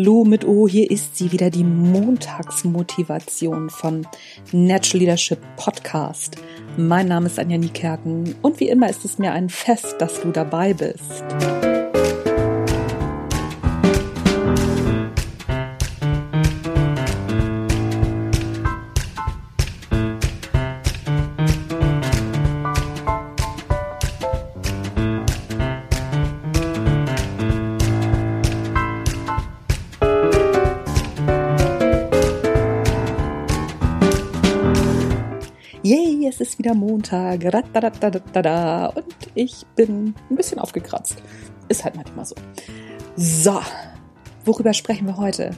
Hallo mit O, hier ist sie wieder, die Montagsmotivation vom Natural Leadership Podcast. Mein Name ist Anja Niekerken und wie immer ist es mir ein Fest, dass du dabei bist. Yay, es ist wieder Montag. Und ich bin ein bisschen aufgekratzt. Ist halt manchmal so. So, worüber sprechen wir heute?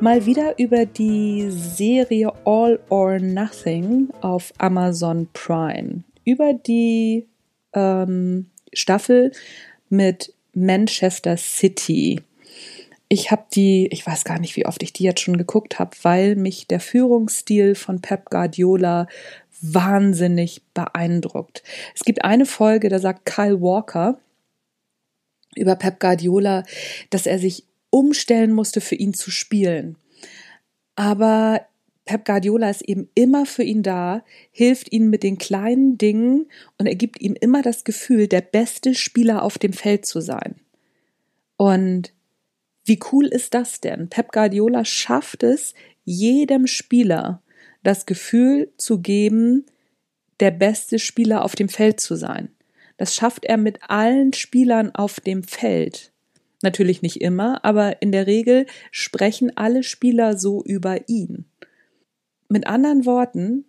Mal wieder über die Serie All or Nothing auf Amazon Prime. Über die ähm, Staffel mit Manchester City. Ich habe die, ich weiß gar nicht, wie oft ich die jetzt schon geguckt habe, weil mich der Führungsstil von Pep Guardiola wahnsinnig beeindruckt. Es gibt eine Folge, da sagt Kyle Walker über Pep Guardiola, dass er sich umstellen musste, für ihn zu spielen. Aber Pep Guardiola ist eben immer für ihn da, hilft ihm mit den kleinen Dingen und er gibt ihm immer das Gefühl, der beste Spieler auf dem Feld zu sein. Und wie cool ist das denn? Pep Guardiola schafft es, jedem Spieler das Gefühl zu geben, der beste Spieler auf dem Feld zu sein. Das schafft er mit allen Spielern auf dem Feld. Natürlich nicht immer, aber in der Regel sprechen alle Spieler so über ihn. Mit anderen Worten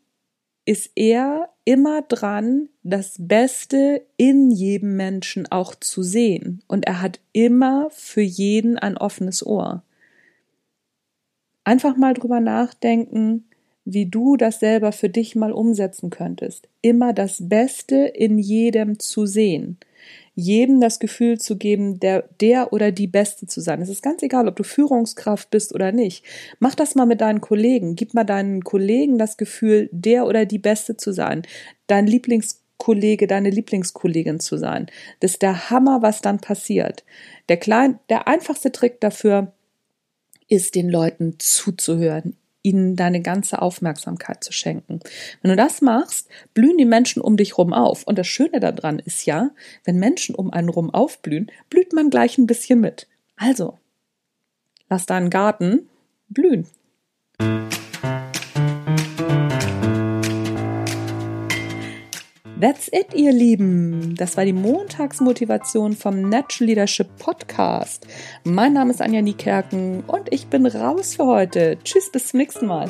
ist er immer dran, das Beste in jedem Menschen auch zu sehen. Und er hat immer für jeden ein offenes Ohr. Einfach mal drüber nachdenken, wie du das selber für dich mal umsetzen könntest. Immer das Beste in jedem zu sehen. Jedem das Gefühl zu geben, der, der oder die Beste zu sein. Es ist ganz egal, ob du Führungskraft bist oder nicht. Mach das mal mit deinen Kollegen. Gib mal deinen Kollegen das Gefühl, der oder die Beste zu sein. Dein Lieblingskollege, deine Lieblingskollegin zu sein. Das ist der Hammer, was dann passiert. Der klein, der einfachste Trick dafür ist, den Leuten zuzuhören, ihnen deine ganze Aufmerksamkeit zu schenken. Wenn du das machst, blühen die Menschen um dich rum auf. Und das Schöne daran ist ja, wenn Menschen um einen rum aufblühen, blüht man gleich ein bisschen mit. Also, lass deinen Garten blühen. That's it, ihr Lieben. Das war die Montagsmotivation vom Natural Leadership Podcast. Mein Name ist Anja Niekerken und ich bin raus für heute. Tschüss, bis zum nächsten Mal.